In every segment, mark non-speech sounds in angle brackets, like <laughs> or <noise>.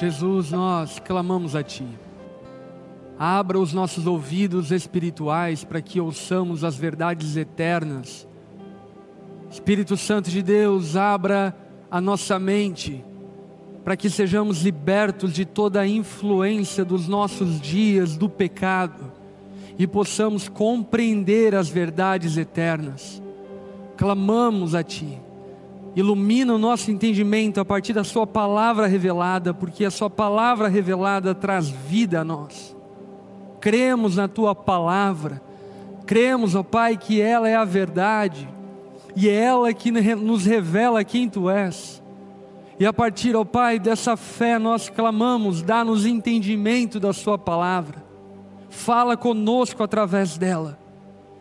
Jesus, nós clamamos a Ti. Abra os nossos ouvidos espirituais para que ouçamos as verdades eternas. Espírito Santo de Deus, abra a nossa mente para que sejamos libertos de toda a influência dos nossos dias do pecado e possamos compreender as verdades eternas. Clamamos a Ti ilumina o nosso entendimento a partir da Sua palavra revelada, porque a Sua palavra revelada traz vida a nós. Cremos na Tua palavra, cremos, ó Pai, que ela é a verdade, e é ela que nos revela quem Tu és. E a partir, ó Pai, dessa fé nós clamamos, dá-nos entendimento da Sua palavra, fala conosco através dela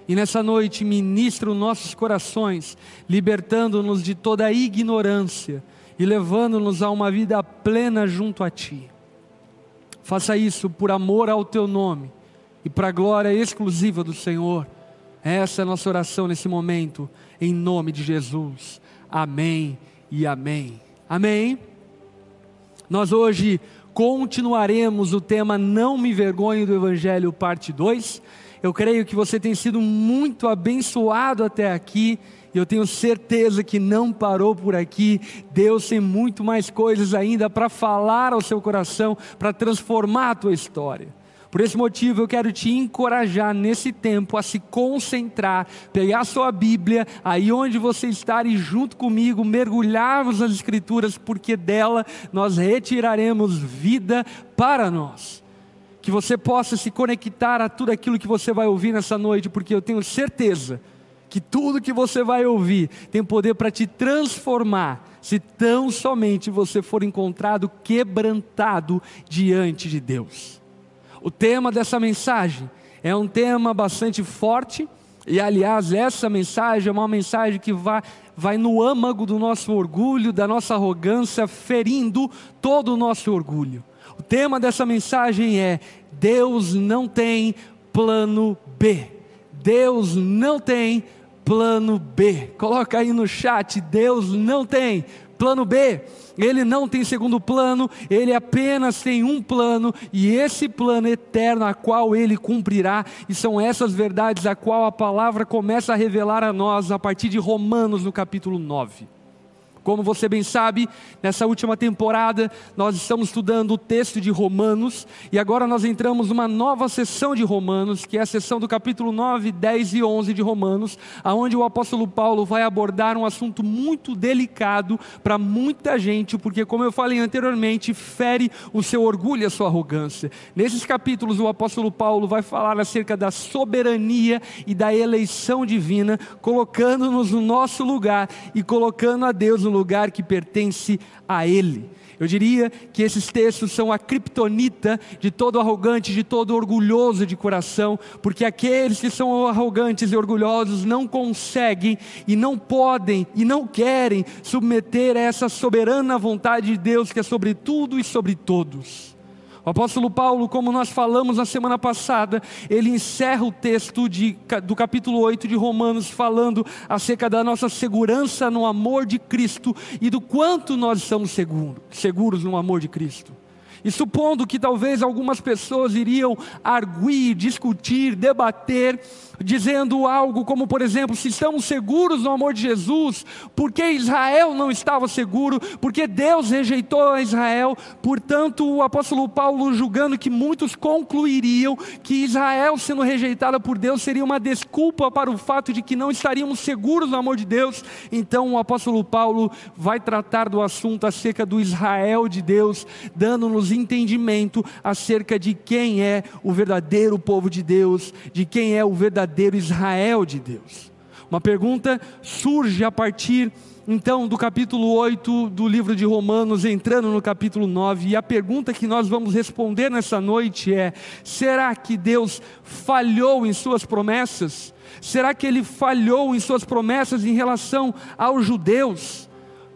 e nessa noite ministra os nossos corações, libertando-nos de toda a ignorância e levando-nos a uma vida plena junto a Ti. Faça isso por amor ao Teu nome e para a glória exclusiva do Senhor. Essa é a nossa oração nesse momento, em nome de Jesus. Amém e amém. Amém. Nós hoje continuaremos o tema Não me vergonhe do Evangelho, parte 2 eu creio que você tem sido muito abençoado até aqui. E eu tenho certeza que não parou por aqui. Deus tem muito mais coisas ainda para falar ao seu coração, para transformar a tua história. Por esse motivo, eu quero te encorajar nesse tempo a se concentrar, pegar a sua Bíblia, aí onde você está e junto comigo mergulharmos nas Escrituras, porque dela nós retiraremos vida para nós que você possa se conectar a tudo aquilo que você vai ouvir nessa noite, porque eu tenho certeza que tudo que você vai ouvir tem poder para te transformar, se tão somente você for encontrado quebrantado diante de Deus. O tema dessa mensagem é um tema bastante forte, e aliás, essa mensagem é uma mensagem que vai, vai no âmago do nosso orgulho, da nossa arrogância, ferindo todo o nosso orgulho. O tema dessa mensagem é: Deus não tem plano B. Deus não tem plano B. Coloca aí no chat: Deus não tem plano B. Ele não tem segundo plano, ele apenas tem um plano, e esse plano eterno a qual ele cumprirá, e são essas verdades a qual a palavra começa a revelar a nós a partir de Romanos no capítulo 9. Como você bem sabe, nessa última temporada nós estamos estudando o texto de Romanos e agora nós entramos numa nova sessão de Romanos, que é a sessão do capítulo 9, 10 e 11 de Romanos, aonde o apóstolo Paulo vai abordar um assunto muito delicado para muita gente, porque como eu falei anteriormente, fere o seu orgulho e a sua arrogância. Nesses capítulos o apóstolo Paulo vai falar acerca da soberania e da eleição divina, colocando-nos no nosso lugar e colocando a Deus no lugar que pertence a Ele. Eu diria que esses textos são a criptonita de todo arrogante, de todo orgulhoso de coração, porque aqueles que são arrogantes e orgulhosos não conseguem e não podem e não querem submeter a essa soberana vontade de Deus que é sobre tudo e sobre todos. O apóstolo Paulo, como nós falamos na semana passada, ele encerra o texto de, do capítulo 8 de Romanos, falando acerca da nossa segurança no amor de Cristo e do quanto nós estamos seguros, seguros no amor de Cristo. E supondo que talvez algumas pessoas iriam arguir, discutir, debater dizendo algo como, por exemplo, se estamos seguros no amor de Jesus, por que Israel não estava seguro? Porque Deus rejeitou a Israel. Portanto, o apóstolo Paulo, julgando que muitos concluiriam que Israel sendo rejeitada por Deus seria uma desculpa para o fato de que não estaríamos seguros no amor de Deus. Então, o apóstolo Paulo vai tratar do assunto acerca do Israel de Deus, dando-nos entendimento acerca de quem é o verdadeiro povo de Deus, de quem é o verdadeiro verdadeiro Israel de Deus. Uma pergunta surge a partir então do capítulo 8 do livro de Romanos, entrando no capítulo 9, e a pergunta que nós vamos responder nessa noite é: será que Deus falhou em suas promessas? Será que ele falhou em suas promessas em relação aos judeus?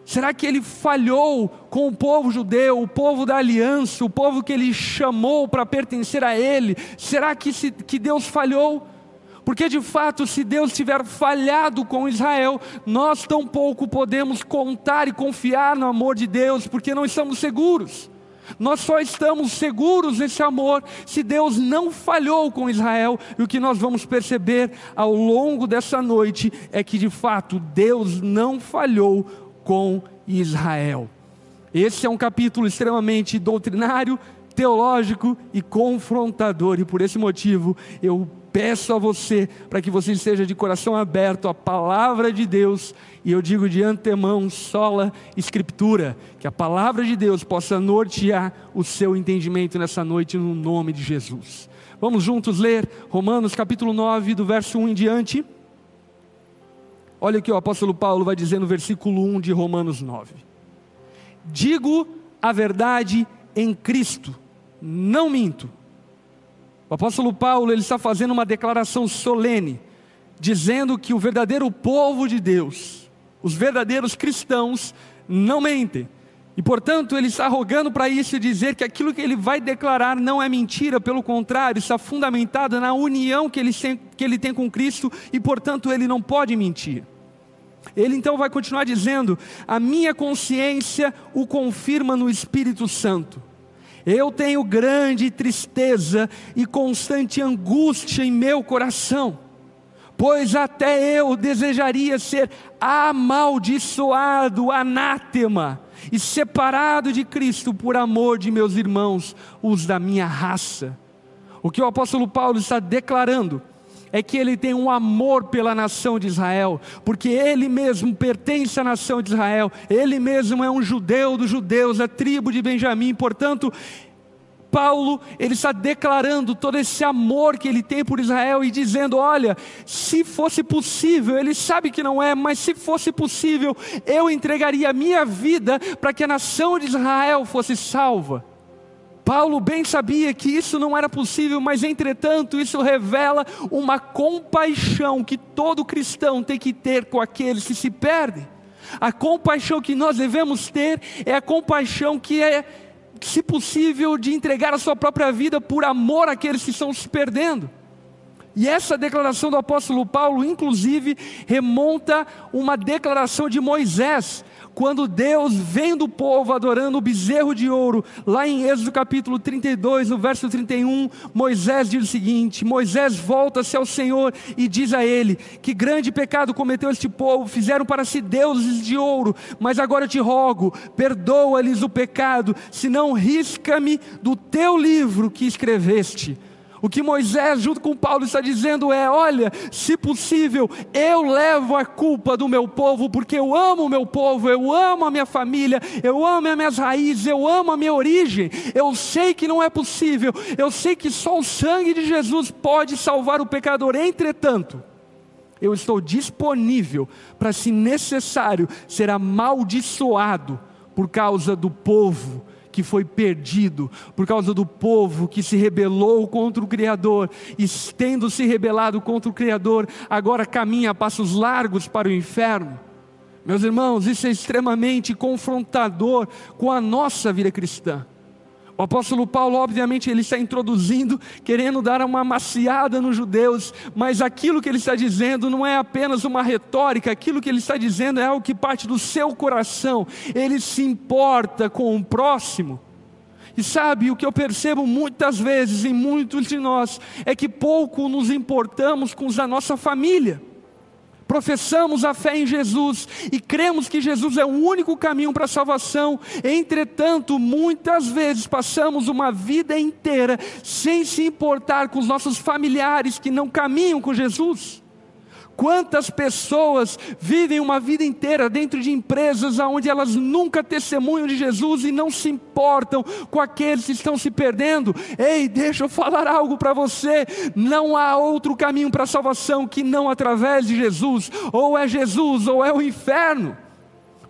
Será que ele falhou com o povo judeu, o povo da aliança, o povo que ele chamou para pertencer a ele? Será que, se, que Deus falhou? Porque de fato, se Deus tiver falhado com Israel, nós tampouco podemos contar e confiar no amor de Deus, porque não estamos seguros. Nós só estamos seguros nesse amor se Deus não falhou com Israel. E o que nós vamos perceber ao longo dessa noite é que de fato Deus não falhou com Israel. Esse é um capítulo extremamente doutrinário, teológico e confrontador, e por esse motivo eu peço a você para que você esteja de coração aberto à palavra de Deus, e eu digo de antemão, sola escritura, que a palavra de Deus possa nortear o seu entendimento nessa noite no nome de Jesus. Vamos juntos ler Romanos capítulo 9, do verso 1 em diante. Olha o que o apóstolo Paulo vai dizer no versículo 1 de Romanos 9. Digo a verdade em Cristo não minto. O apóstolo Paulo ele está fazendo uma declaração solene, dizendo que o verdadeiro povo de Deus, os verdadeiros cristãos, não mentem. E portanto ele está rogando para isso dizer que aquilo que ele vai declarar não é mentira, pelo contrário, está fundamentado na união que ele, tem, que ele tem com Cristo e portanto ele não pode mentir. Ele então vai continuar dizendo: A minha consciência o confirma no Espírito Santo. Eu tenho grande tristeza e constante angústia em meu coração, pois até eu desejaria ser amaldiçoado, anátema e separado de Cristo por amor de meus irmãos, os da minha raça. O que o apóstolo Paulo está declarando é que ele tem um amor pela nação de Israel, porque ele mesmo pertence à nação de Israel, ele mesmo é um judeu dos judeus, a tribo de Benjamim, portanto, Paulo, ele está declarando todo esse amor que ele tem por Israel e dizendo: olha, se fosse possível, ele sabe que não é, mas se fosse possível, eu entregaria a minha vida para que a nação de Israel fosse salva. Paulo bem sabia que isso não era possível, mas entretanto, isso revela uma compaixão que todo cristão tem que ter com aqueles que se perdem. A compaixão que nós devemos ter é a compaixão que é, se possível, de entregar a sua própria vida por amor àqueles que estão se perdendo. E essa declaração do apóstolo Paulo, inclusive, remonta uma declaração de Moisés, quando Deus vendo o povo adorando o bezerro de ouro, lá em Êxodo capítulo 32, no verso 31, Moisés diz o seguinte: Moisés volta-se ao Senhor e diz a ele: Que grande pecado cometeu este povo, fizeram para si deuses de ouro, mas agora eu te rogo, perdoa-lhes o pecado, senão risca-me do teu livro que escreveste. O que Moisés, junto com Paulo, está dizendo é: olha, se possível, eu levo a culpa do meu povo, porque eu amo o meu povo, eu amo a minha família, eu amo as minhas raízes, eu amo a minha origem. Eu sei que não é possível, eu sei que só o sangue de Jesus pode salvar o pecador. Entretanto, eu estou disponível para, se necessário, ser amaldiçoado por causa do povo que foi perdido, por causa do povo que se rebelou contra o Criador, e se rebelado contra o Criador, agora caminha a passos largos para o inferno. Meus irmãos, isso é extremamente confrontador com a nossa vida cristã. O apóstolo Paulo, obviamente, ele está introduzindo, querendo dar uma maciada nos judeus, mas aquilo que ele está dizendo não é apenas uma retórica, aquilo que ele está dizendo é algo que parte do seu coração, ele se importa com o próximo. E sabe, o que eu percebo muitas vezes em muitos de nós é que pouco nos importamos com da nossa família professamos a fé em Jesus e cremos que Jesus é o único caminho para a salvação, entretanto, muitas vezes passamos uma vida inteira sem se importar com os nossos familiares que não caminham com Jesus. Quantas pessoas vivem uma vida inteira dentro de empresas onde elas nunca testemunham de Jesus e não se importam com aqueles que estão se perdendo? Ei, deixa eu falar algo para você: não há outro caminho para a salvação que não através de Jesus, ou é Jesus ou é o inferno.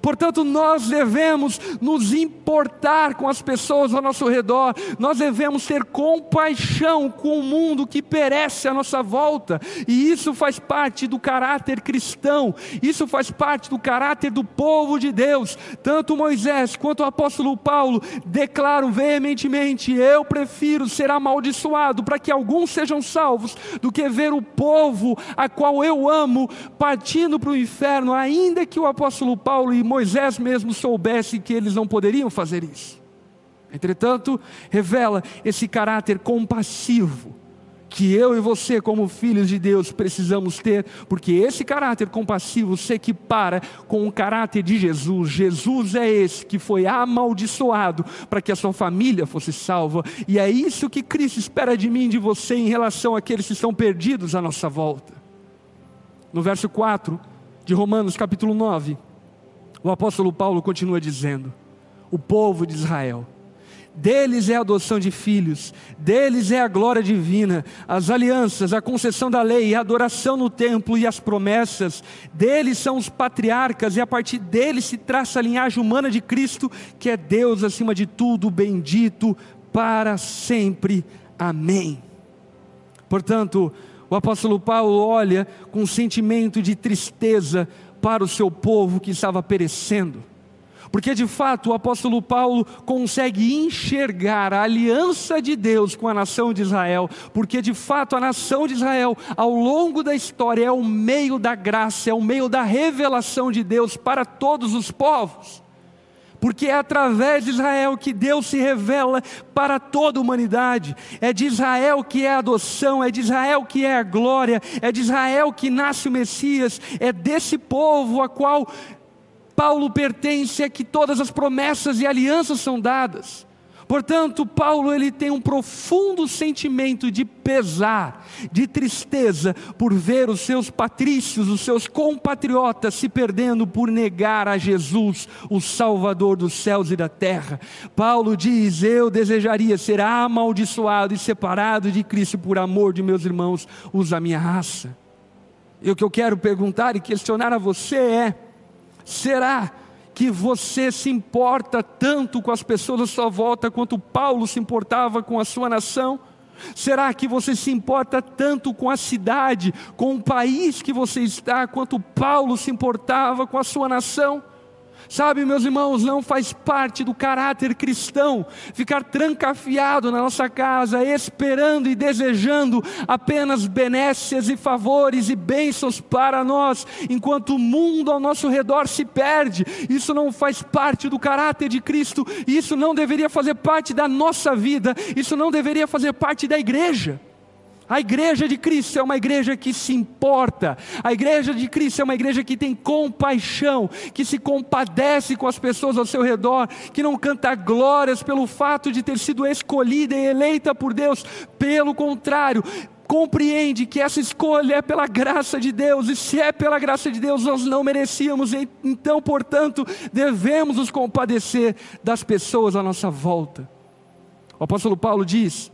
Portanto, nós devemos nos importar com as pessoas ao nosso redor, nós devemos ter compaixão com o mundo que perece à nossa volta, e isso faz parte do caráter cristão, isso faz parte do caráter do povo de Deus. Tanto Moisés quanto o apóstolo Paulo declaram veementemente: Eu prefiro ser amaldiçoado para que alguns sejam salvos, do que ver o povo a qual eu amo partindo para o inferno, ainda que o apóstolo Paulo e Moisés mesmo soubesse que eles não poderiam fazer isso. Entretanto, revela esse caráter compassivo que eu e você, como filhos de Deus, precisamos ter, porque esse caráter compassivo se equipara com o caráter de Jesus. Jesus é esse que foi amaldiçoado para que a sua família fosse salva, e é isso que Cristo espera de mim e de você em relação àqueles que estão perdidos à nossa volta. No verso 4 de Romanos, capítulo 9, o apóstolo Paulo continua dizendo: O povo de Israel deles é a adoção de filhos, deles é a glória divina, as alianças, a concessão da lei, a adoração no templo e as promessas, deles são os patriarcas e a partir deles se traça a linhagem humana de Cristo, que é Deus acima de tudo, bendito para sempre. Amém. Portanto, o apóstolo Paulo olha com um sentimento de tristeza para o seu povo que estava perecendo porque de fato o apóstolo Paulo consegue enxergar a aliança de Deus com a nação de Israel, porque de fato a nação de Israel, ao longo da história, é o meio da graça, é o meio da revelação de Deus para todos os povos. Porque é através de Israel que Deus se revela para toda a humanidade. É de Israel que é a adoção, é de Israel que é a glória, é de Israel que nasce o Messias, é desse povo a qual Paulo pertence a que todas as promessas e alianças são dadas. Portanto, Paulo ele tem um profundo sentimento de pesar, de tristeza por ver os seus patrícios, os seus compatriotas se perdendo por negar a Jesus, o Salvador dos céus e da terra. Paulo diz: Eu desejaria ser amaldiçoado e separado de Cristo por amor de meus irmãos, os da minha raça. E o que eu quero perguntar e questionar a você é: Será que você se importa tanto com as pessoas à sua volta quanto Paulo se importava com a sua nação? Será que você se importa tanto com a cidade, com o país que você está, quanto Paulo se importava com a sua nação? Sabe, meus irmãos, não faz parte do caráter cristão ficar trancafiado na nossa casa, esperando e desejando apenas benécias e favores e bênçãos para nós, enquanto o mundo ao nosso redor se perde. Isso não faz parte do caráter de Cristo, isso não deveria fazer parte da nossa vida, isso não deveria fazer parte da igreja. A igreja de Cristo é uma igreja que se importa, a igreja de Cristo é uma igreja que tem compaixão, que se compadece com as pessoas ao seu redor, que não canta glórias pelo fato de ter sido escolhida e eleita por Deus, pelo contrário, compreende que essa escolha é pela graça de Deus, e se é pela graça de Deus, nós não merecíamos, então, portanto, devemos nos compadecer das pessoas à nossa volta. O apóstolo Paulo diz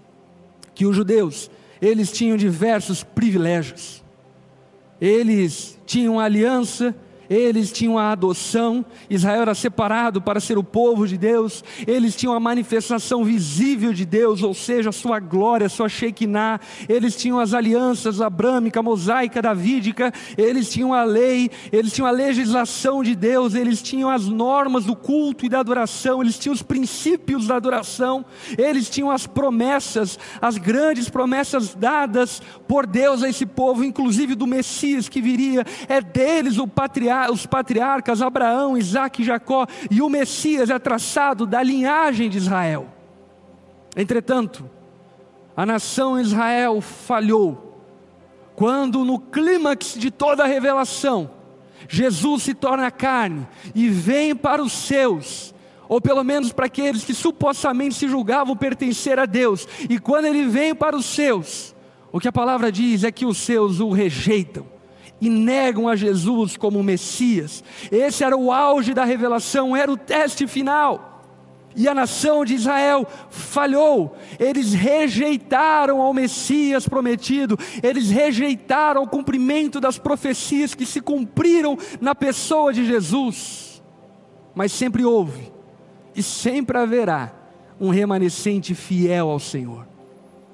que os judeus eles tinham diversos privilégios. Eles tinham aliança eles tinham a adoção, Israel era separado para ser o povo de Deus, eles tinham a manifestação visível de Deus, ou seja, a sua glória, a sua Shekinah, eles tinham as alianças abrâmica, mosaica, davídica, eles tinham a lei, eles tinham a legislação de Deus, eles tinham as normas do culto e da adoração, eles tinham os princípios da adoração, eles tinham as promessas, as grandes promessas dadas por Deus a esse povo, inclusive do Messias que viria, é deles o patriarca os patriarcas Abraão, Isaac e Jacó, e o Messias é traçado da linhagem de Israel. Entretanto, a nação Israel falhou, quando no clímax de toda a revelação, Jesus se torna carne e vem para os seus, ou pelo menos para aqueles que supostamente se julgavam pertencer a Deus, e quando ele vem para os seus, o que a palavra diz é que os seus o rejeitam e negam a Jesus como Messias. Esse era o auge da revelação, era o teste final. E a nação de Israel falhou, eles rejeitaram ao Messias prometido, eles rejeitaram o cumprimento das profecias que se cumpriram na pessoa de Jesus. Mas sempre houve e sempre haverá um remanescente fiel ao Senhor.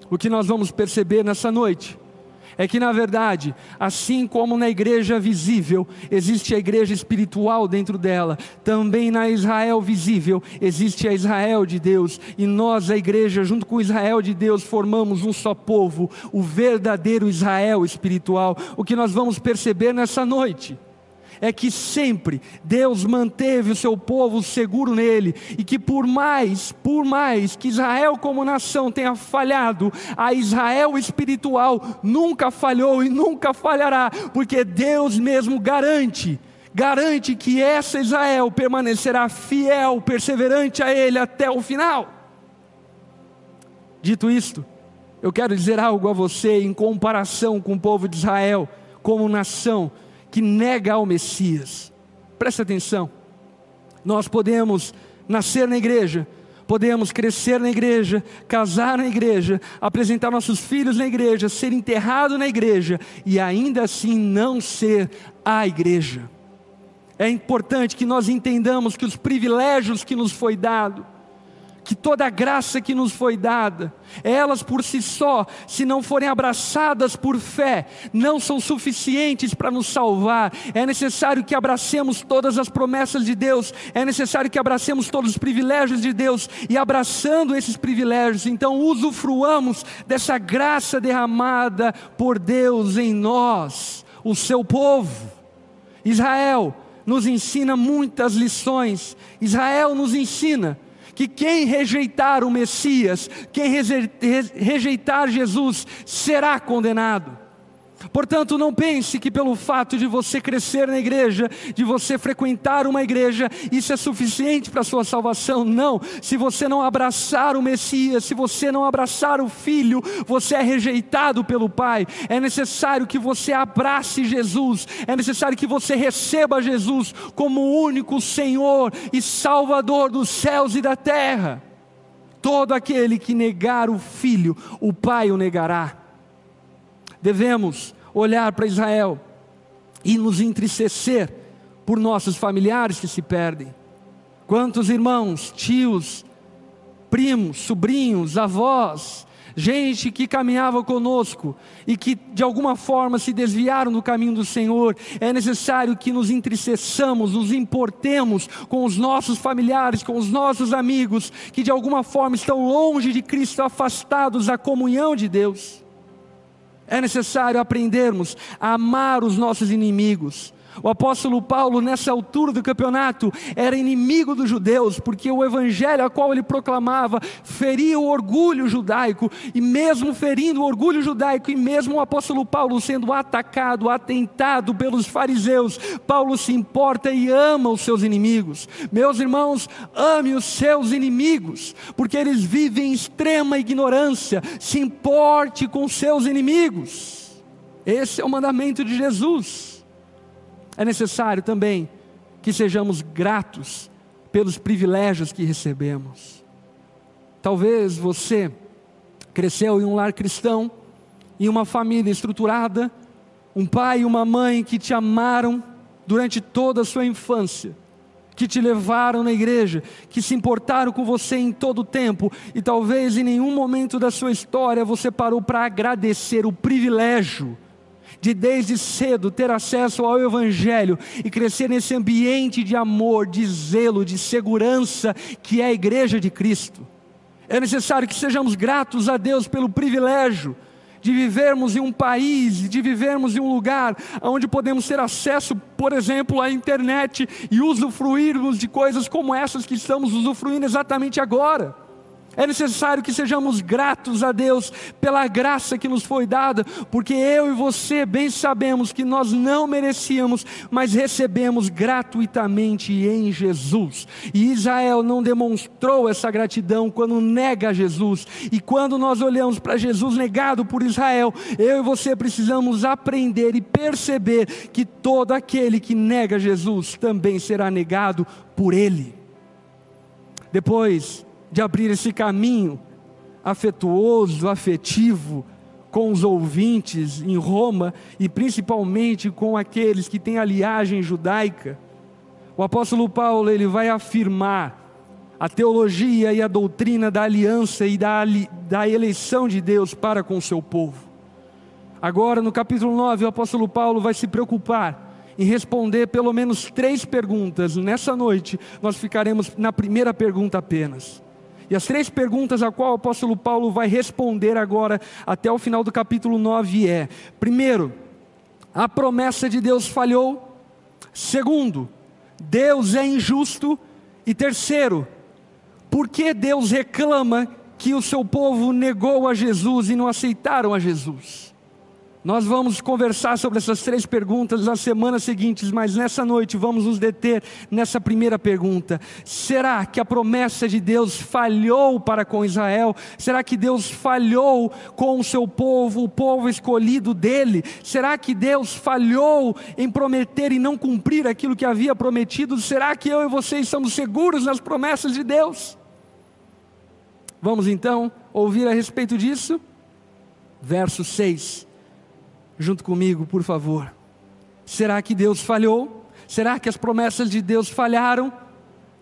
O que nós vamos perceber nessa noite é que, na verdade, assim como na igreja visível existe a igreja espiritual dentro dela, também na Israel visível existe a Israel de Deus, e nós, a igreja, junto com o Israel de Deus, formamos um só povo, o verdadeiro Israel espiritual. O que nós vamos perceber nessa noite é que sempre Deus manteve o seu povo seguro nele e que por mais, por mais que Israel como nação tenha falhado, a Israel espiritual nunca falhou e nunca falhará, porque Deus mesmo garante garante que essa Israel permanecerá fiel, perseverante a Ele até o final. Dito isto, eu quero dizer algo a você em comparação com o povo de Israel, como nação que nega ao Messias. Preste atenção. Nós podemos nascer na igreja, podemos crescer na igreja, casar na igreja, apresentar nossos filhos na igreja, ser enterrado na igreja e ainda assim não ser a igreja. É importante que nós entendamos que os privilégios que nos foi dado, que toda a graça que nos foi dada, elas por si só, se não forem abraçadas por fé, não são suficientes para nos salvar. É necessário que abracemos todas as promessas de Deus, é necessário que abracemos todos os privilégios de Deus, e abraçando esses privilégios, então usufruamos dessa graça derramada por Deus em nós, o seu povo. Israel nos ensina muitas lições, Israel nos ensina que quem rejeitar o Messias, quem rejeitar Jesus, será condenado. Portanto, não pense que pelo fato de você crescer na igreja, de você frequentar uma igreja, isso é suficiente para a sua salvação. Não. Se você não abraçar o Messias, se você não abraçar o Filho, você é rejeitado pelo Pai. É necessário que você abrace Jesus, é necessário que você receba Jesus como o único Senhor e Salvador dos céus e da terra. Todo aquele que negar o Filho, o Pai o negará devemos olhar para Israel e nos entristecer por nossos familiares que se perdem. Quantos irmãos, tios, primos, sobrinhos, avós, gente que caminhava conosco e que de alguma forma se desviaram do caminho do Senhor, é necessário que nos entristeçamos, nos importemos com os nossos familiares, com os nossos amigos, que de alguma forma estão longe de Cristo, afastados da comunhão de Deus. É necessário aprendermos a amar os nossos inimigos, o apóstolo Paulo, nessa altura do campeonato, era inimigo dos judeus, porque o evangelho a qual ele proclamava feria o orgulho judaico, e mesmo ferindo o orgulho judaico, e mesmo o apóstolo Paulo sendo atacado, atentado pelos fariseus, Paulo se importa e ama os seus inimigos. Meus irmãos, ame os seus inimigos, porque eles vivem em extrema ignorância, se importe com seus inimigos. Esse é o mandamento de Jesus é necessário também que sejamos gratos pelos privilégios que recebemos. Talvez você cresceu em um lar cristão, em uma família estruturada, um pai e uma mãe que te amaram durante toda a sua infância, que te levaram na igreja, que se importaram com você em todo o tempo, e talvez em nenhum momento da sua história você parou para agradecer o privilégio de desde cedo ter acesso ao Evangelho e crescer nesse ambiente de amor, de zelo, de segurança que é a igreja de Cristo. É necessário que sejamos gratos a Deus pelo privilégio de vivermos em um país, de vivermos em um lugar onde podemos ter acesso, por exemplo, à internet e usufruirmos de coisas como essas que estamos usufruindo exatamente agora. É necessário que sejamos gratos a Deus pela graça que nos foi dada, porque eu e você bem sabemos que nós não merecíamos, mas recebemos gratuitamente em Jesus. E Israel não demonstrou essa gratidão quando nega Jesus. E quando nós olhamos para Jesus negado por Israel, eu e você precisamos aprender e perceber que todo aquele que nega Jesus também será negado por Ele. Depois, de abrir esse caminho afetuoso, afetivo com os ouvintes em Roma e principalmente com aqueles que têm a liagem judaica. O apóstolo Paulo ele vai afirmar a teologia e a doutrina da aliança e da, da eleição de Deus para com o seu povo. Agora, no capítulo 9, o apóstolo Paulo vai se preocupar em responder pelo menos três perguntas. Nessa noite, nós ficaremos na primeira pergunta apenas. E as três perguntas a qual o apóstolo Paulo vai responder agora até o final do capítulo 9 é: primeiro, a promessa de Deus falhou? Segundo, Deus é injusto. E terceiro, por que Deus reclama que o seu povo negou a Jesus e não aceitaram a Jesus? Nós vamos conversar sobre essas três perguntas nas semanas seguintes, mas nessa noite vamos nos deter nessa primeira pergunta: será que a promessa de Deus falhou para com Israel? Será que Deus falhou com o seu povo, o povo escolhido dele? Será que Deus falhou em prometer e não cumprir aquilo que havia prometido? Será que eu e você estamos seguros nas promessas de Deus? Vamos então ouvir a respeito disso? Verso 6 junto comigo, por favor. Será que Deus falhou? Será que as promessas de Deus falharam?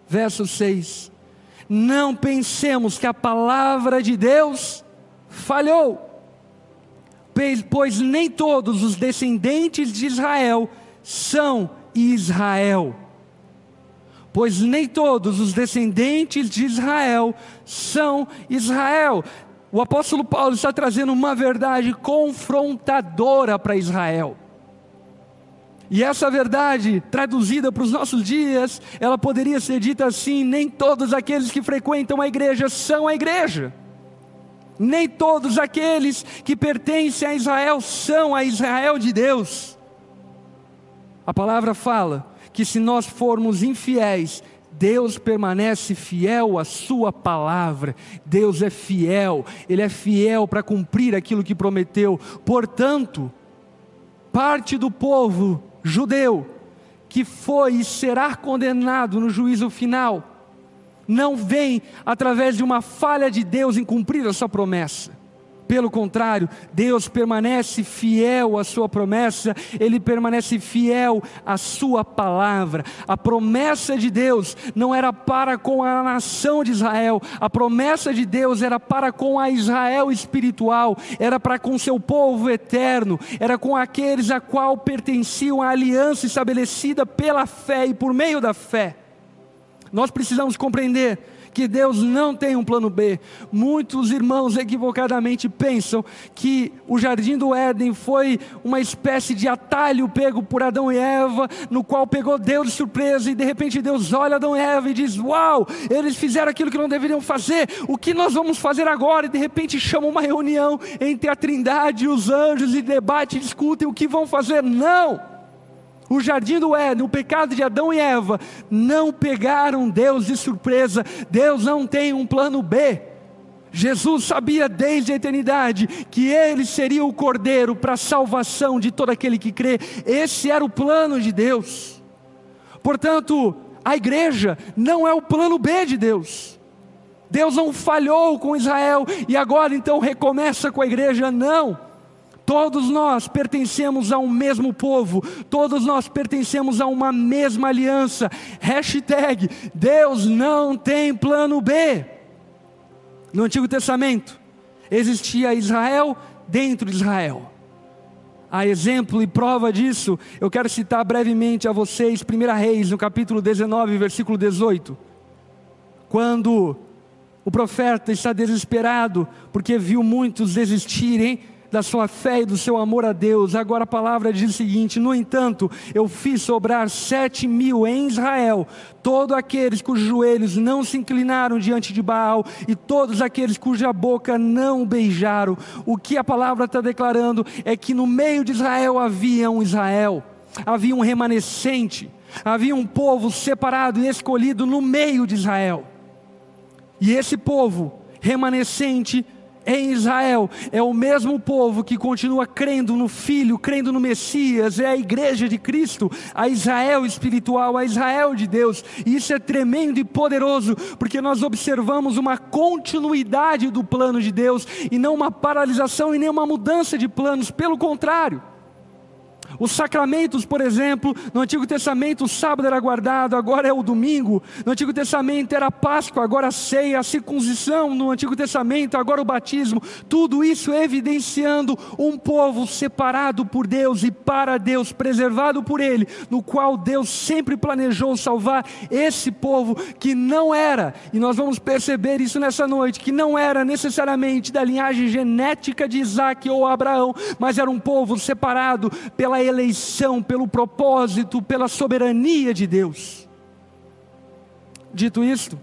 Verso 6. Não pensemos que a palavra de Deus falhou, pois nem todos os descendentes de Israel são Israel. Pois nem todos os descendentes de Israel são Israel. O apóstolo Paulo está trazendo uma verdade confrontadora para Israel. E essa verdade, traduzida para os nossos dias, ela poderia ser dita assim: nem todos aqueles que frequentam a igreja são a igreja. Nem todos aqueles que pertencem a Israel são a Israel de Deus. A palavra fala que se nós formos infiéis, Deus permanece fiel à Sua palavra, Deus é fiel, Ele é fiel para cumprir aquilo que prometeu. Portanto, parte do povo judeu que foi e será condenado no juízo final, não vem através de uma falha de Deus em cumprir a sua promessa. Pelo contrário, Deus permanece fiel à sua promessa, ele permanece fiel à sua palavra. A promessa de Deus não era para com a nação de Israel, a promessa de Deus era para com a Israel espiritual, era para com seu povo eterno, era com aqueles a qual pertenciam a aliança estabelecida pela fé e por meio da fé. Nós precisamos compreender que Deus não tem um plano B. Muitos irmãos equivocadamente pensam que o jardim do Éden foi uma espécie de atalho pego por Adão e Eva, no qual pegou Deus de surpresa e de repente Deus olha Adão e Eva e diz: Uau, eles fizeram aquilo que não deveriam fazer, o que nós vamos fazer agora? E de repente chama uma reunião entre a Trindade e os anjos e debate, discutem o que vão fazer. Não! O jardim do Éden, o pecado de Adão e Eva, não pegaram Deus de surpresa. Deus não tem um plano B. Jesus sabia desde a eternidade que ele seria o cordeiro para a salvação de todo aquele que crê. Esse era o plano de Deus. Portanto, a igreja não é o plano B de Deus. Deus não falhou com Israel e agora então recomeça com a igreja, não. Todos nós pertencemos a um mesmo povo, todos nós pertencemos a uma mesma aliança. Hashtag Deus não tem plano B. No Antigo Testamento existia Israel dentro de Israel. A exemplo e prova disso, eu quero citar brevemente a vocês 1 Reis, no capítulo 19, versículo 18. Quando o profeta está desesperado porque viu muitos desistirem da sua fé e do seu amor a Deus. Agora a palavra diz o seguinte: No entanto, eu fiz sobrar sete mil em Israel, todos aqueles cujos joelhos não se inclinaram diante de Baal, e todos aqueles cuja boca não beijaram. O que a palavra está declarando é que no meio de Israel havia um Israel, havia um remanescente, havia um povo separado e escolhido no meio de Israel. E esse povo remanescente, em Israel é o mesmo povo que continua crendo no Filho, crendo no Messias, é a igreja de Cristo, a Israel espiritual, a Israel de Deus. E isso é tremendo e poderoso, porque nós observamos uma continuidade do plano de Deus e não uma paralisação e nem uma mudança de planos, pelo contrário. Os sacramentos, por exemplo, no Antigo Testamento o sábado era guardado, agora é o domingo. No Antigo Testamento era a Páscoa, agora a ceia, a circuncisão no Antigo Testamento, agora o batismo. Tudo isso evidenciando um povo separado por Deus e para Deus, preservado por Ele, no qual Deus sempre planejou salvar esse povo que não era, e nós vamos perceber isso nessa noite, que não era necessariamente da linhagem genética de Isaac ou Abraão, mas era um povo separado pela pela eleição, pelo propósito, pela soberania de Deus. Dito isto,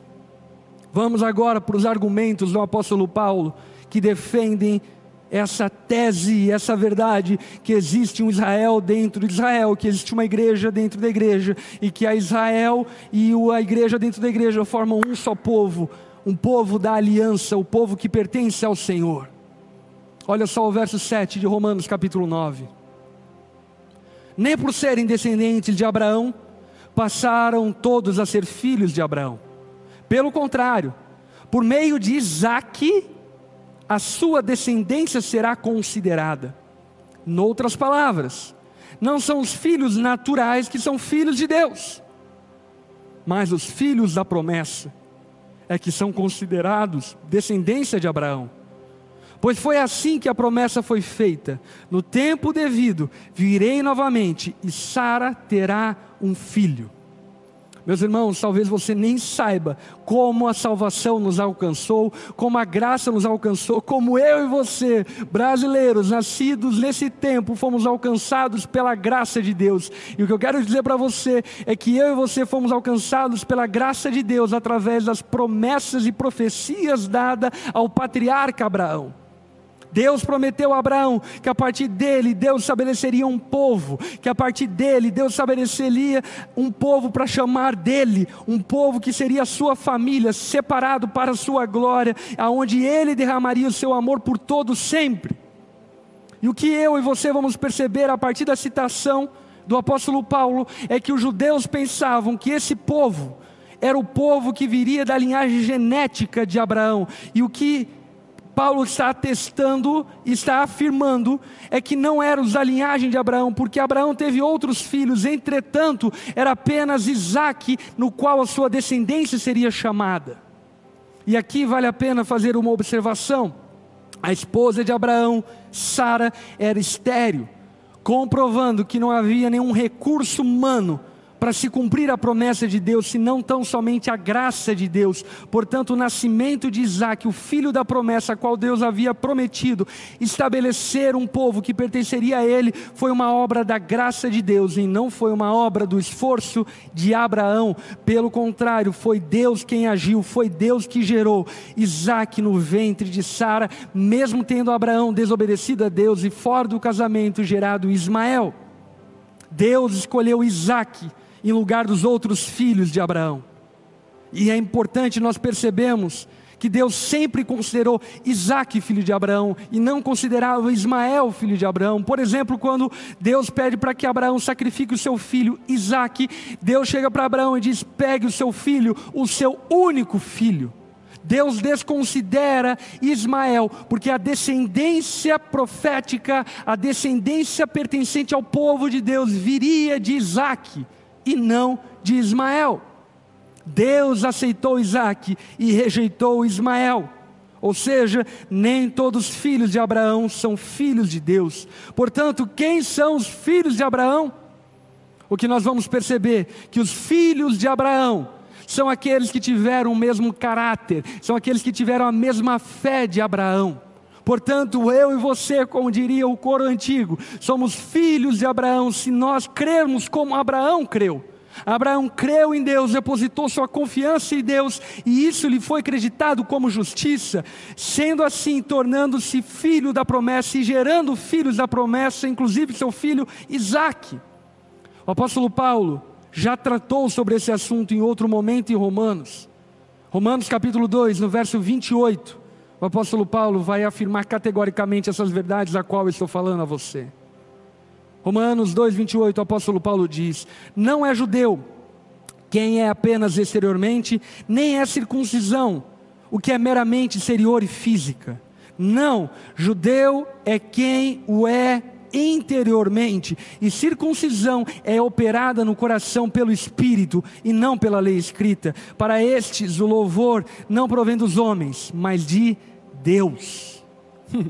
vamos agora para os argumentos do apóstolo Paulo que defendem essa tese, essa verdade, que existe um Israel dentro de Israel, que existe uma igreja dentro da igreja, e que a Israel e a igreja dentro da igreja formam um só povo, um povo da aliança, o povo que pertence ao Senhor. Olha só o verso 7 de Romanos capítulo 9. Nem por serem descendentes de Abraão, passaram todos a ser filhos de Abraão. Pelo contrário, por meio de Isaque, a sua descendência será considerada. Noutras palavras, não são os filhos naturais que são filhos de Deus, mas os filhos da promessa é que são considerados descendência de Abraão. Pois foi assim que a promessa foi feita: no tempo devido virei novamente e Sara terá um filho. Meus irmãos, talvez você nem saiba como a salvação nos alcançou, como a graça nos alcançou, como eu e você, brasileiros, nascidos nesse tempo, fomos alcançados pela graça de Deus. E o que eu quero dizer para você é que eu e você fomos alcançados pela graça de Deus através das promessas e profecias dadas ao patriarca Abraão. Deus prometeu a Abraão que a partir dele Deus estabeleceria um povo, que a partir dele Deus estabeleceria um povo para chamar dele, um povo que seria a sua família, separado para a sua glória, aonde ele derramaria o seu amor por todos sempre. E o que eu e você vamos perceber a partir da citação do apóstolo Paulo é que os judeus pensavam que esse povo era o povo que viria da linhagem genética de Abraão, e o que Paulo está atestando, está afirmando, é que não era os da linhagem de Abraão, porque Abraão teve outros filhos, entretanto, era apenas Isaac, no qual a sua descendência seria chamada. E aqui vale a pena fazer uma observação: a esposa de Abraão, Sara, era estéril, comprovando que não havia nenhum recurso humano para se cumprir a promessa de Deus, se não tão somente a graça de Deus. Portanto, o nascimento de Isaac, o filho da promessa, a qual Deus havia prometido estabelecer um povo que pertenceria a ele, foi uma obra da graça de Deus e não foi uma obra do esforço de Abraão. Pelo contrário, foi Deus quem agiu, foi Deus que gerou Isaac no ventre de Sara, mesmo tendo Abraão desobedecido a Deus e fora do casamento gerado Ismael. Deus escolheu Isaac em lugar dos outros filhos de Abraão. E é importante nós percebemos que Deus sempre considerou Isaac filho de Abraão e não considerava Ismael filho de Abraão. Por exemplo, quando Deus pede para que Abraão sacrifique o seu filho Isaac, Deus chega para Abraão e diz: pegue o seu filho, o seu único filho. Deus desconsidera Ismael, porque a descendência profética, a descendência pertencente ao povo de Deus, viria de Isaac e não de Ismael. Deus aceitou Isaac e rejeitou Ismael. Ou seja, nem todos os filhos de Abraão são filhos de Deus. Portanto, quem são os filhos de Abraão? O que nós vamos perceber que os filhos de Abraão são aqueles que tiveram o mesmo caráter, são aqueles que tiveram a mesma fé de Abraão. Portanto, eu e você, como diria o coro antigo, somos filhos de Abraão se nós crermos como Abraão creu. Abraão creu em Deus, depositou sua confiança em Deus e isso lhe foi acreditado como justiça, sendo assim, tornando-se filho da promessa e gerando filhos da promessa, inclusive seu filho Isaque. O apóstolo Paulo já tratou sobre esse assunto em outro momento em Romanos. Romanos capítulo 2, no verso 28. O apóstolo Paulo vai afirmar categoricamente essas verdades a qual estou falando a você. Romanos 2:28, o apóstolo Paulo diz: Não é judeu quem é apenas exteriormente, nem é circuncisão, o que é meramente exterior e física. Não, judeu é quem o é interiormente, e circuncisão é operada no coração pelo Espírito e não pela lei escrita. Para estes, o louvor não provém dos homens, mas de Deus. <laughs>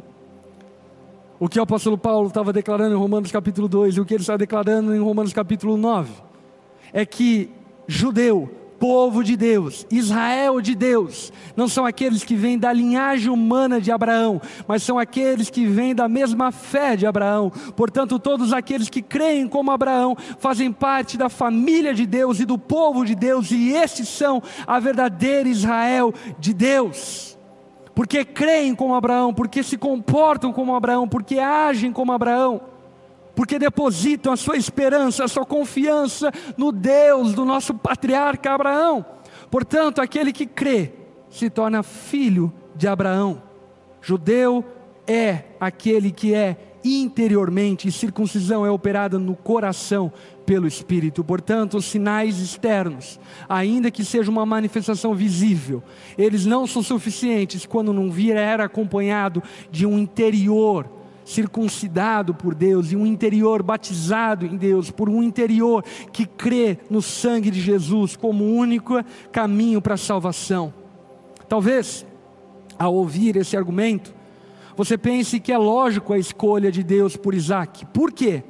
o que o apóstolo Paulo estava declarando em Romanos capítulo 2 e o que ele está declarando em Romanos capítulo 9 é que judeu povo de Deus, Israel de Deus, não são aqueles que vêm da linhagem humana de Abraão, mas são aqueles que vêm da mesma fé de Abraão. Portanto, todos aqueles que creem como Abraão fazem parte da família de Deus e do povo de Deus, e estes são a verdadeira Israel de Deus. Porque creem como Abraão, porque se comportam como Abraão, porque agem como Abraão porque depositam a sua esperança, a sua confiança no Deus do nosso patriarca Abraão. Portanto, aquele que crê se torna filho de Abraão. Judeu é aquele que é interiormente, e circuncisão é operada no coração pelo Espírito. Portanto, os sinais externos, ainda que seja uma manifestação visível, eles não são suficientes quando não vier acompanhado de um interior circuncidado por Deus e um interior batizado em Deus, por um interior que crê no sangue de Jesus como único caminho para a salvação. Talvez, ao ouvir esse argumento, você pense que é lógico a escolha de Deus por Isaac. Por quê?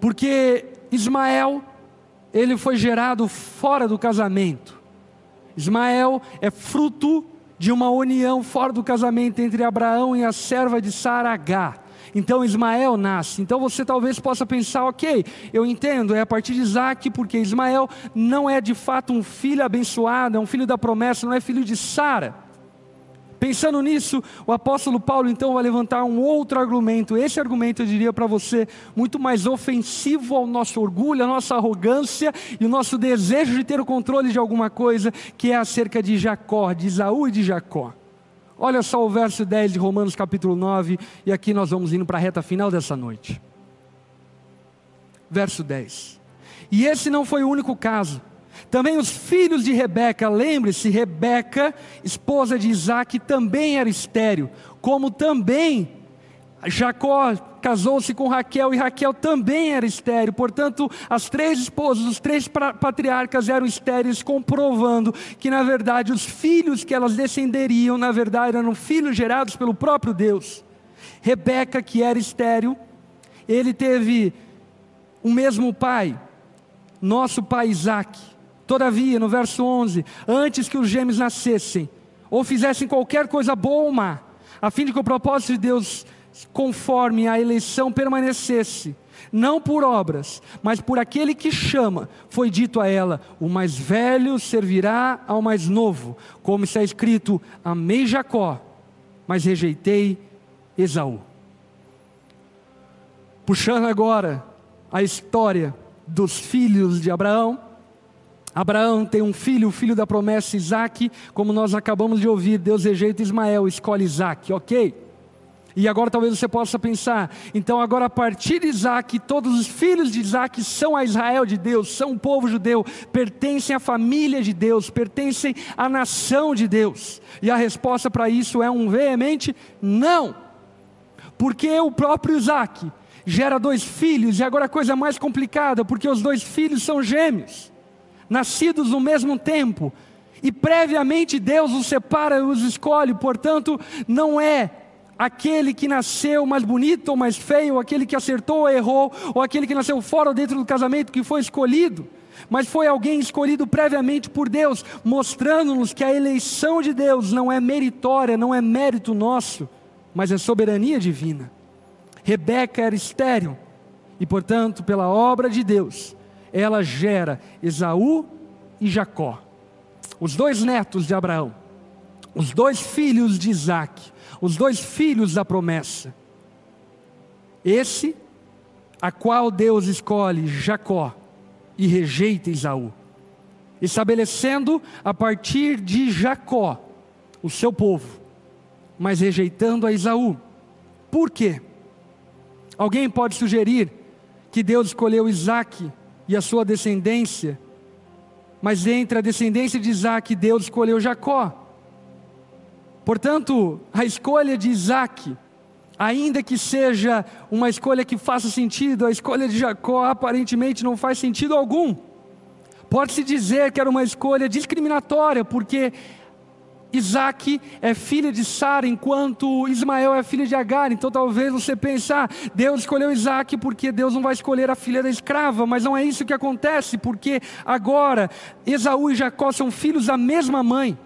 Porque Ismael, ele foi gerado fora do casamento. Ismael é fruto de uma união fora do casamento entre Abraão e a serva de Sara então Ismael nasce. Então você talvez possa pensar, ok, eu entendo, é a partir de Isaac, porque Ismael não é de fato um filho abençoado, é um filho da promessa, não é filho de Sara. Pensando nisso, o apóstolo Paulo então vai levantar um outro argumento. Esse argumento eu diria para você muito mais ofensivo ao nosso orgulho, à nossa arrogância e o nosso desejo de ter o controle de alguma coisa, que é acerca de Jacó, de Isaú e de Jacó. Olha só o verso 10 de Romanos capítulo 9, e aqui nós vamos indo para a reta final dessa noite. Verso 10. E esse não foi o único caso. Também os filhos de Rebeca, lembre-se, Rebeca, esposa de Isaac, também era estéreo, como também Jacó casou-se com Raquel e Raquel também era estéreo. Portanto, as três esposas, os três patriarcas eram estéreis, comprovando que na verdade os filhos que elas descenderiam, na verdade, eram filhos gerados pelo próprio Deus. Rebeca, que era estéreo, ele teve o mesmo pai, nosso pai Isaac. Todavia, no verso 11, antes que os gêmeos nascessem, ou fizessem qualquer coisa boa ou má, a fim de que o propósito de Deus conforme a eleição permanecesse, não por obras, mas por aquele que chama, foi dito a ela: o mais velho servirá ao mais novo, como está escrito: amei Jacó, mas rejeitei Esaú. Puxando agora a história dos filhos de Abraão. Abraão tem um filho, o filho da promessa Isaac, como nós acabamos de ouvir, Deus rejeita Ismael, escolhe Isaac, ok? E agora talvez você possa pensar, então agora a partir de Isaac, todos os filhos de Isaac são a Israel de Deus, são o povo judeu, pertencem à família de Deus, pertencem à nação de Deus. E a resposta para isso é um veemente não. Porque o próprio Isaac gera dois filhos, e agora a coisa mais complicada, porque os dois filhos são gêmeos, nascidos no mesmo tempo, e previamente Deus os separa e os escolhe, portanto, não é aquele que nasceu mais bonito ou mais feio, aquele que acertou ou errou, ou aquele que nasceu fora ou dentro do casamento que foi escolhido, mas foi alguém escolhido previamente por Deus, mostrando-nos que a eleição de Deus não é meritória, não é mérito nosso, mas é soberania divina. Rebeca era estéril, e portanto, pela obra de Deus, ela gera Esaú e Jacó, os dois netos de Abraão, os dois filhos de Isaac os dois filhos da promessa. Esse, a qual Deus escolhe Jacó e rejeita Isaú, estabelecendo a partir de Jacó o seu povo, mas rejeitando a Isaú. Por quê? Alguém pode sugerir que Deus escolheu Isaac e a sua descendência, mas entre a descendência de Isaac, Deus escolheu Jacó. Portanto, a escolha de Isaac, ainda que seja uma escolha que faça sentido, a escolha de Jacó aparentemente não faz sentido algum. Pode-se dizer que era uma escolha discriminatória, porque Isaac é filha de Sara, enquanto Ismael é filha de Agar. Então talvez você pense, ah, Deus escolheu Isaac porque Deus não vai escolher a filha da escrava, mas não é isso que acontece, porque agora Esaú e Jacó são filhos da mesma mãe.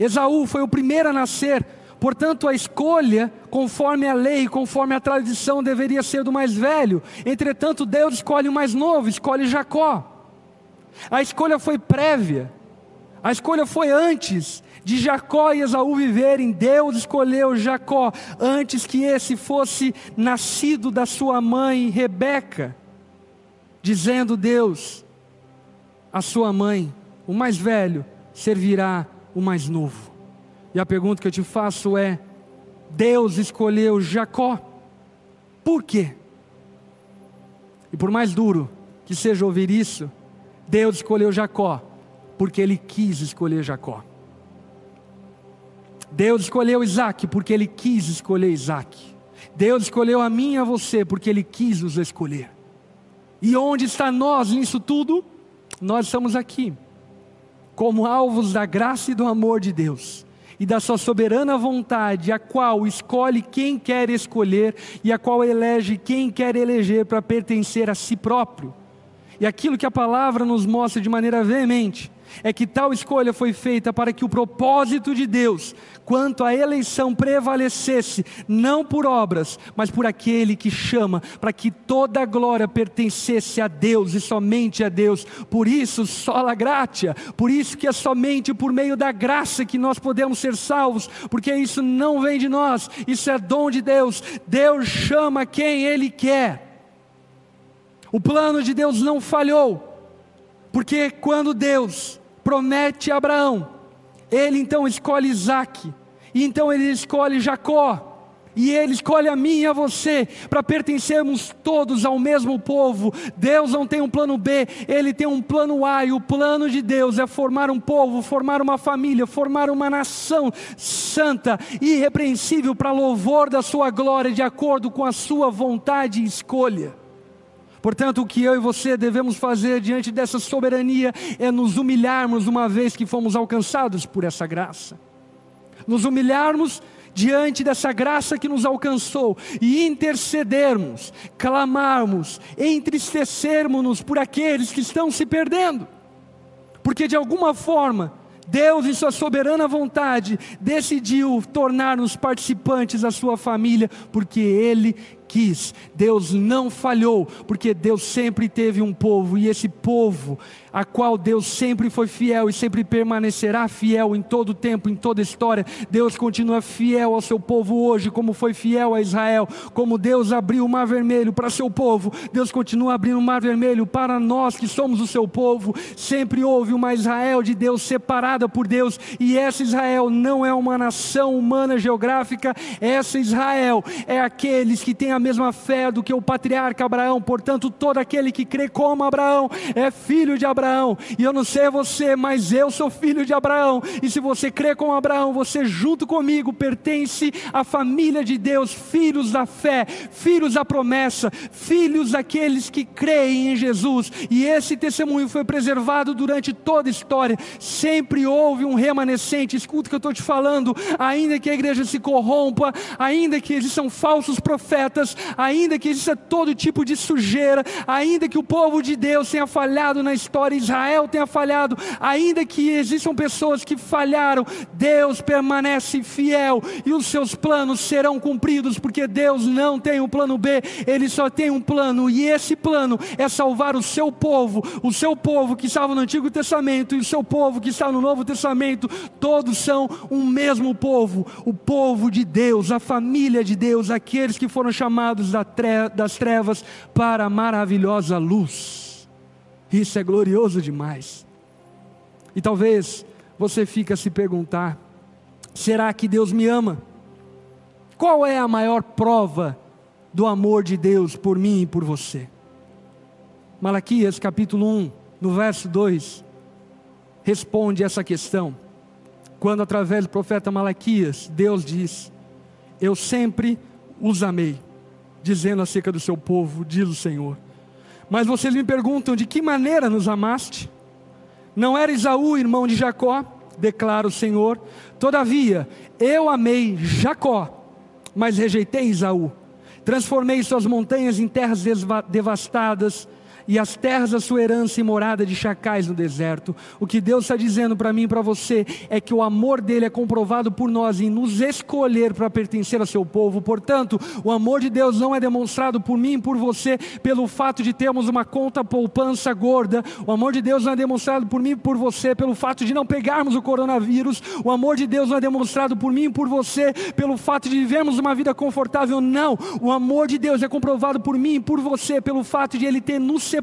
Esaú foi o primeiro a nascer, portanto a escolha, conforme a lei, conforme a tradição, deveria ser do mais velho. Entretanto, Deus escolhe o mais novo, escolhe Jacó. A escolha foi prévia. A escolha foi antes de Jacó e Esaú viverem. Deus escolheu Jacó antes que esse fosse nascido da sua mãe Rebeca, dizendo Deus, a sua mãe, o mais velho, servirá o mais novo. E a pergunta que eu te faço é: Deus escolheu Jacó, por quê? E por mais duro que seja ouvir isso, Deus escolheu Jacó porque ele quis escolher Jacó. Deus escolheu Isaac porque ele quis escolher Isaac. Deus escolheu a mim e a você porque ele quis nos escolher. E onde está nós nisso tudo? Nós estamos aqui, como alvos da graça e do amor de Deus e da sua soberana vontade, a qual escolhe quem quer escolher e a qual elege quem quer eleger para pertencer a si próprio. E aquilo que a palavra nos mostra de maneira veemente é que tal escolha foi feita para que o propósito de Deus, quanto à eleição, prevalecesse, não por obras, mas por aquele que chama, para que toda a glória pertencesse a Deus e somente a Deus. Por isso, sola gratia, por isso que é somente por meio da graça que nós podemos ser salvos, porque isso não vem de nós, isso é dom de Deus. Deus chama quem Ele quer. O plano de Deus não falhou, porque quando Deus promete a Abraão. Ele então escolhe Isaac, e então ele escolhe Jacó, e ele escolhe a mim e a você, para pertencermos todos ao mesmo povo. Deus não tem um plano B, ele tem um plano A, e o plano de Deus é formar um povo, formar uma família, formar uma nação santa irrepreensível para louvor da sua glória, de acordo com a sua vontade e escolha. Portanto, o que eu e você devemos fazer diante dessa soberania é nos humilharmos uma vez que fomos alcançados por essa graça. Nos humilharmos diante dessa graça que nos alcançou e intercedermos, clamarmos, entristecermos-nos por aqueles que estão se perdendo. Porque de alguma forma, Deus, em Sua soberana vontade, decidiu tornar-nos participantes da Sua família, porque Ele quis. Deus não falhou, porque Deus sempre teve um povo, e esse povo a qual Deus sempre foi fiel e sempre permanecerá fiel em todo tempo, em toda história. Deus continua fiel ao seu povo hoje, como foi fiel a Israel, como Deus abriu o mar vermelho para seu povo, Deus continua abrindo o mar vermelho para nós que somos o seu povo. Sempre houve uma Israel de Deus separada por Deus, e essa Israel não é uma nação humana geográfica, essa Israel é aqueles que têm a mesma fé do que o patriarca Abraão, portanto, todo aquele que crê como Abraão é filho de Abraão. E eu não sei você, mas eu sou filho de Abraão. E se você crê com Abraão, você junto comigo pertence à família de Deus, filhos da fé, filhos da promessa, filhos daqueles que creem em Jesus. E esse testemunho foi preservado durante toda a história. Sempre houve um remanescente. Escuta o que eu estou te falando. Ainda que a igreja se corrompa, ainda que existam falsos profetas, ainda que exista todo tipo de sujeira, ainda que o povo de Deus tenha falhado na história Israel tenha falhado, ainda que existam pessoas que falharam, Deus permanece fiel e os seus planos serão cumpridos, porque Deus não tem um plano B, Ele só tem um plano, e esse plano é salvar o seu povo, o seu povo que estava no Antigo Testamento e o seu povo que está no Novo Testamento, todos são um mesmo povo, o povo de Deus, a família de Deus, aqueles que foram chamados das trevas para a maravilhosa luz. Isso é glorioso demais. E talvez você fique a se perguntar: será que Deus me ama? Qual é a maior prova do amor de Deus por mim e por você? Malaquias capítulo 1, no verso 2, responde essa questão. Quando, através do profeta Malaquias, Deus diz: Eu sempre os amei, dizendo acerca do seu povo, diz o Senhor mas vocês me perguntam: de que maneira nos amaste? Não era Isaú, irmão de Jacó, declara o Senhor. Todavia, eu amei Jacó, mas rejeitei Isaú. Transformei suas montanhas em terras devastadas e as terras a sua herança e morada de chacais no deserto. O que Deus está dizendo para mim e para você é que o amor dele é comprovado por nós em nos escolher para pertencer a seu povo. Portanto, o amor de Deus não é demonstrado por mim e por você pelo fato de termos uma conta poupança gorda. O amor de Deus não é demonstrado por mim e por você pelo fato de não pegarmos o coronavírus. O amor de Deus não é demonstrado por mim e por você pelo fato de vivermos uma vida confortável. Não. O amor de Deus é comprovado por mim e por você pelo fato de ele ter nos separado,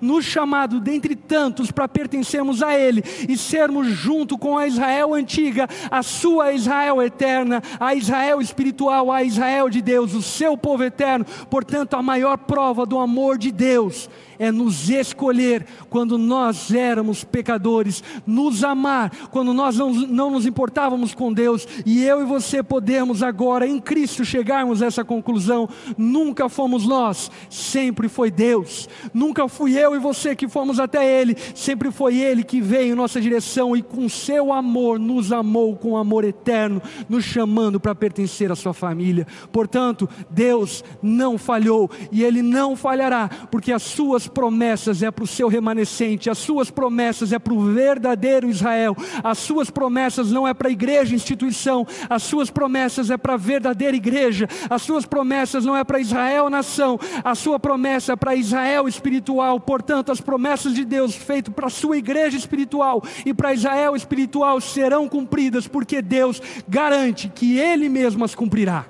nos chamado dentre tantos para pertencermos a Ele e sermos junto com a Israel antiga, a sua Israel eterna, a Israel espiritual, a Israel de Deus, o seu povo eterno. Portanto, a maior prova do amor de Deus é nos escolher quando nós éramos pecadores, nos amar quando nós não, não nos importávamos com Deus, e eu e você podemos agora, em Cristo, chegarmos a essa conclusão: nunca fomos nós, sempre foi Deus, nunca fui eu e você que fomos até Ele, sempre foi Ele que veio em nossa direção e com seu amor nos amou com amor eterno, nos chamando para pertencer à sua família. Portanto, Deus não falhou e Ele não falhará, porque as suas promessas é para o seu remanescente, as suas promessas é para o verdadeiro Israel, as suas promessas não é para a igreja, instituição, as suas promessas é para a verdadeira igreja, as suas promessas não é para Israel, nação, a sua promessa é para Israel espiritual, portanto, as promessas de Deus feitas para a sua igreja espiritual e para Israel espiritual serão cumpridas, porque Deus garante que Ele mesmo as cumprirá.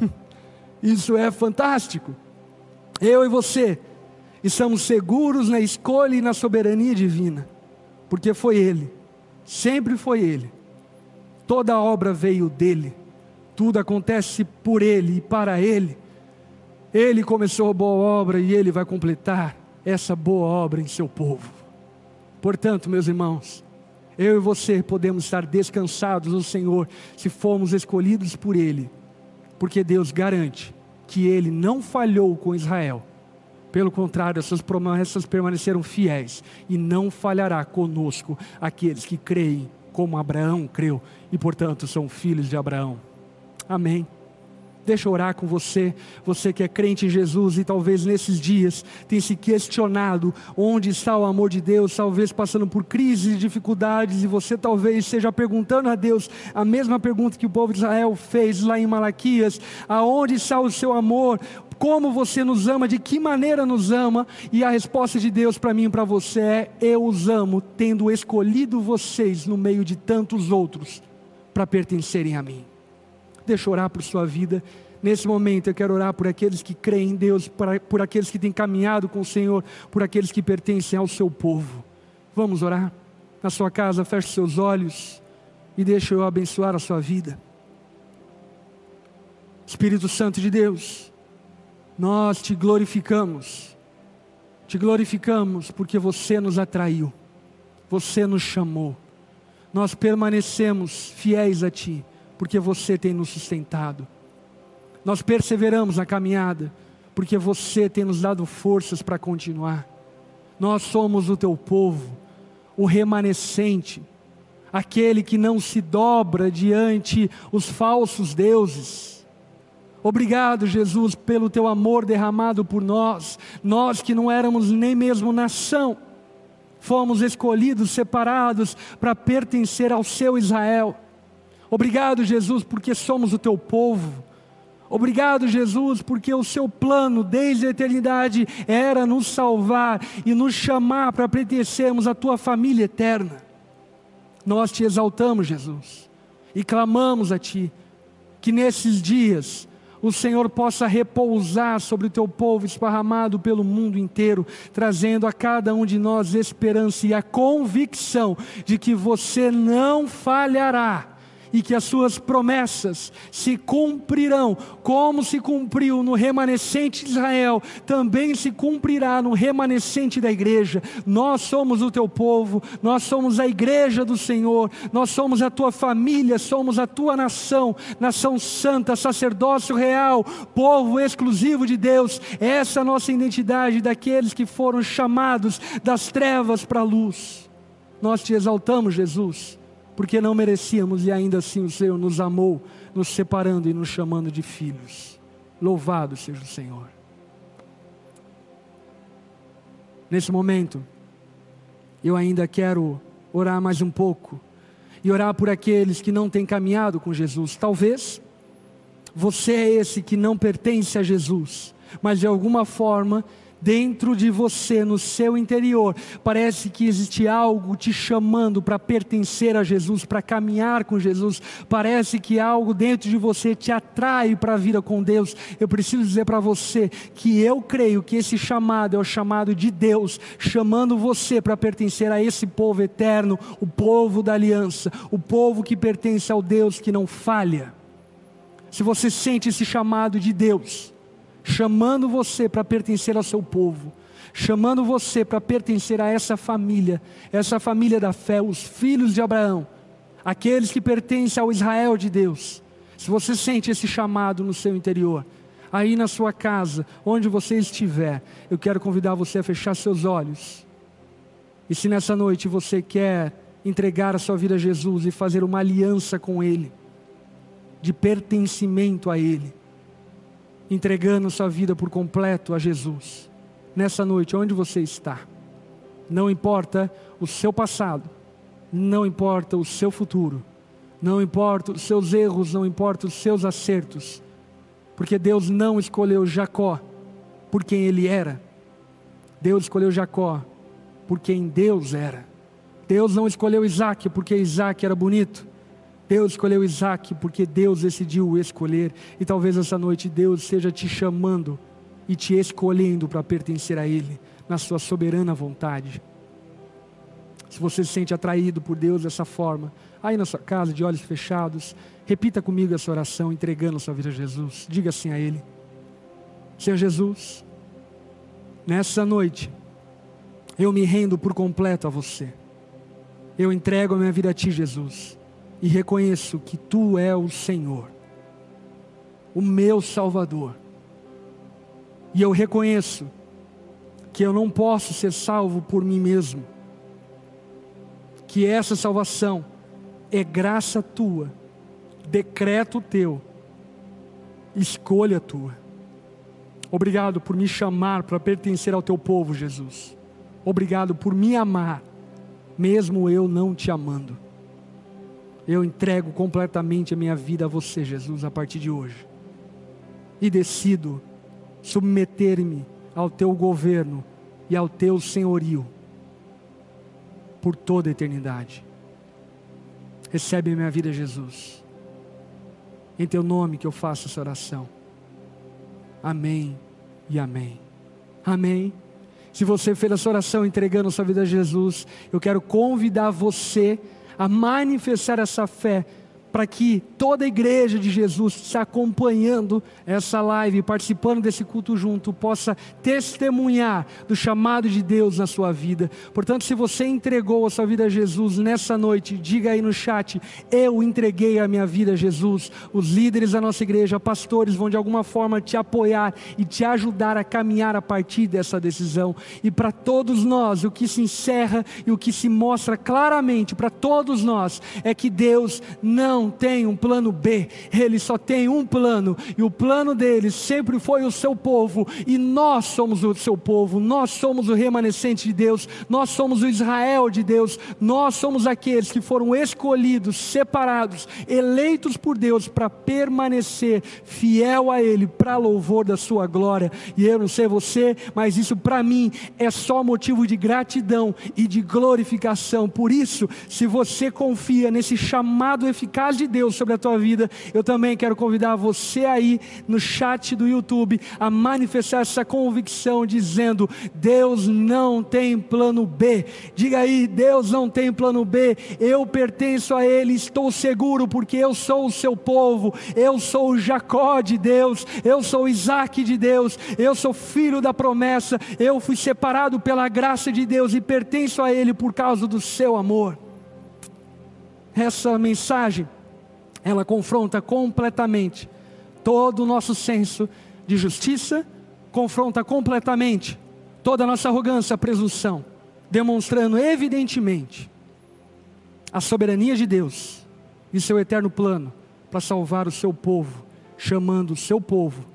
<laughs> Isso é fantástico. Eu e você estamos seguros na escolha e na soberania divina, porque foi Ele, sempre foi Ele. Toda a obra veio dele, tudo acontece por Ele e para Ele. Ele começou a boa obra e Ele vai completar essa boa obra em seu povo. Portanto, meus irmãos, eu e você podemos estar descansados no Senhor se formos escolhidos por Ele, porque Deus garante que Ele não falhou com Israel pelo contrário, essas promessas permaneceram fiéis e não falhará conosco aqueles que creem como Abraão creu e, portanto, são filhos de Abraão. Amém. Deixa eu orar com você, você que é crente em Jesus e talvez nesses dias tem se questionado onde está o amor de Deus, talvez passando por crises e dificuldades, e você talvez esteja perguntando a Deus a mesma pergunta que o povo de Israel fez lá em Malaquias: aonde está o seu amor? Como você nos ama, de que maneira nos ama, e a resposta de Deus para mim e para você é: Eu os amo, tendo escolhido vocês no meio de tantos outros para pertencerem a mim. Deixa eu orar por sua vida. Nesse momento eu quero orar por aqueles que creem em Deus, por, aqueles que têm caminhado com o Senhor, por aqueles que pertencem ao seu povo. Vamos orar? Na sua casa, feche seus olhos e deixa eu abençoar a sua vida. Espírito Santo de Deus, nós te glorificamos, te glorificamos porque você nos atraiu, você nos chamou, nós permanecemos fiéis a Ti porque você tem nos sustentado. Nós perseveramos na caminhada, porque você tem nos dado forças para continuar. Nós somos o teu povo, o remanescente, aquele que não se dobra diante os falsos deuses. Obrigado, Jesus, pelo teu amor derramado por nós, nós que não éramos nem mesmo nação, fomos escolhidos, separados para pertencer ao seu Israel. Obrigado, Jesus, porque somos o teu povo. Obrigado, Jesus, porque o seu plano desde a eternidade era nos salvar e nos chamar para pertencermos à tua família eterna. Nós te exaltamos, Jesus, e clamamos a ti que nesses dias o Senhor possa repousar sobre o teu povo esparramado pelo mundo inteiro, trazendo a cada um de nós esperança e a convicção de que você não falhará e que as suas promessas se cumprirão, como se cumpriu no remanescente de Israel, também se cumprirá no remanescente da igreja. Nós somos o teu povo, nós somos a igreja do Senhor, nós somos a tua família, somos a tua nação, nação santa, sacerdócio real, povo exclusivo de Deus. Essa é a nossa identidade daqueles que foram chamados das trevas para a luz. nós te exaltamos, Jesus, porque não merecíamos e ainda assim o Senhor nos amou, nos separando e nos chamando de filhos. Louvado seja o Senhor. Nesse momento, eu ainda quero orar mais um pouco e orar por aqueles que não têm caminhado com Jesus. Talvez você é esse que não pertence a Jesus, mas de alguma forma dentro de você, no seu interior, parece que existe algo te chamando para pertencer a Jesus, para caminhar com Jesus, parece que algo dentro de você te atrai para a vida com Deus. Eu preciso dizer para você que eu creio que esse chamado é o chamado de Deus, chamando você para pertencer a esse povo eterno, o povo da aliança, o povo que pertence ao Deus que não falha. Se você sente esse chamado de Deus, chamando você para pertencer ao seu povo, chamando você para pertencer a essa família, essa família da fé, os filhos de Abraão, aqueles que pertencem ao Israel de Deus. Se você sente esse chamado no seu interior, aí na sua casa, onde você estiver, eu quero convidar você a fechar seus olhos. E se nessa noite você quer entregar a sua vida a Jesus e fazer uma aliança com Ele, de pertencimento a Ele, entregando sua vida por completo a Jesus. Nessa noite, onde você está, não importa o seu passado, não importa o seu futuro, não importa os seus erros, não importa os seus acertos, porque Deus não escolheu Jacó por quem ele era, Deus escolheu Jacó por quem Deus era. Deus não escolheu Isaac porque Isaac era bonito. Deus escolheu Isaac porque Deus decidiu escolher, e talvez essa noite Deus esteja te chamando e te escolhendo para pertencer a Ele, na Sua soberana vontade. Se você se sente atraído por Deus dessa forma, aí na sua casa, de olhos fechados, repita comigo essa oração, entregando a sua vida a Jesus. Diga assim a Ele: Senhor Jesus, nessa noite, eu me rendo por completo a você. Eu entrego a minha vida a Ti, Jesus e reconheço que Tu é o Senhor, o meu Salvador. E eu reconheço que eu não posso ser salvo por mim mesmo, que essa salvação é graça Tua, decreto Teu, escolha Tua. Obrigado por me chamar para pertencer ao Teu povo, Jesus. Obrigado por me amar, mesmo eu não te amando. Eu entrego completamente a minha vida a você, Jesus, a partir de hoje. E decido submeter-me ao teu governo e ao teu senhorio por toda a eternidade. Recebe a minha vida, Jesus. Em teu nome que eu faço essa oração. Amém e amém. Amém. Se você fez essa oração entregando sua vida a Jesus, eu quero convidar você a manifestar essa fé para que toda a igreja de Jesus se acompanhando essa live, participando desse culto junto, possa testemunhar do chamado de Deus na sua vida. Portanto, se você entregou a sua vida a Jesus nessa noite, diga aí no chat: Eu entreguei a minha vida a Jesus. Os líderes da nossa igreja, pastores, vão de alguma forma te apoiar e te ajudar a caminhar a partir dessa decisão. E para todos nós, o que se encerra e o que se mostra claramente para todos nós é que Deus não não tem um plano B, ele só tem um plano, e o plano dele sempre foi o seu povo, e nós somos o seu povo, nós somos o remanescente de Deus, nós somos o Israel de Deus, nós somos aqueles que foram escolhidos, separados, eleitos por Deus para permanecer fiel a Ele, para louvor da Sua glória. E eu não sei você, mas isso para mim é só motivo de gratidão e de glorificação. Por isso, se você confia nesse chamado eficaz de Deus sobre a tua vida, eu também quero convidar você aí no chat do YouTube a manifestar essa convicção, dizendo: Deus não tem plano B. Diga aí: Deus não tem plano B. Eu pertenço a Ele, estou seguro, porque eu sou o seu povo, eu sou o Jacó de Deus, eu sou Isaac de Deus, eu sou filho da promessa, eu fui separado pela graça de Deus e pertenço a Ele por causa do seu amor. Essa mensagem ela confronta completamente todo o nosso senso de justiça, confronta completamente toda a nossa arrogância, presunção, demonstrando evidentemente a soberania de Deus e seu eterno plano para salvar o seu povo, chamando o seu povo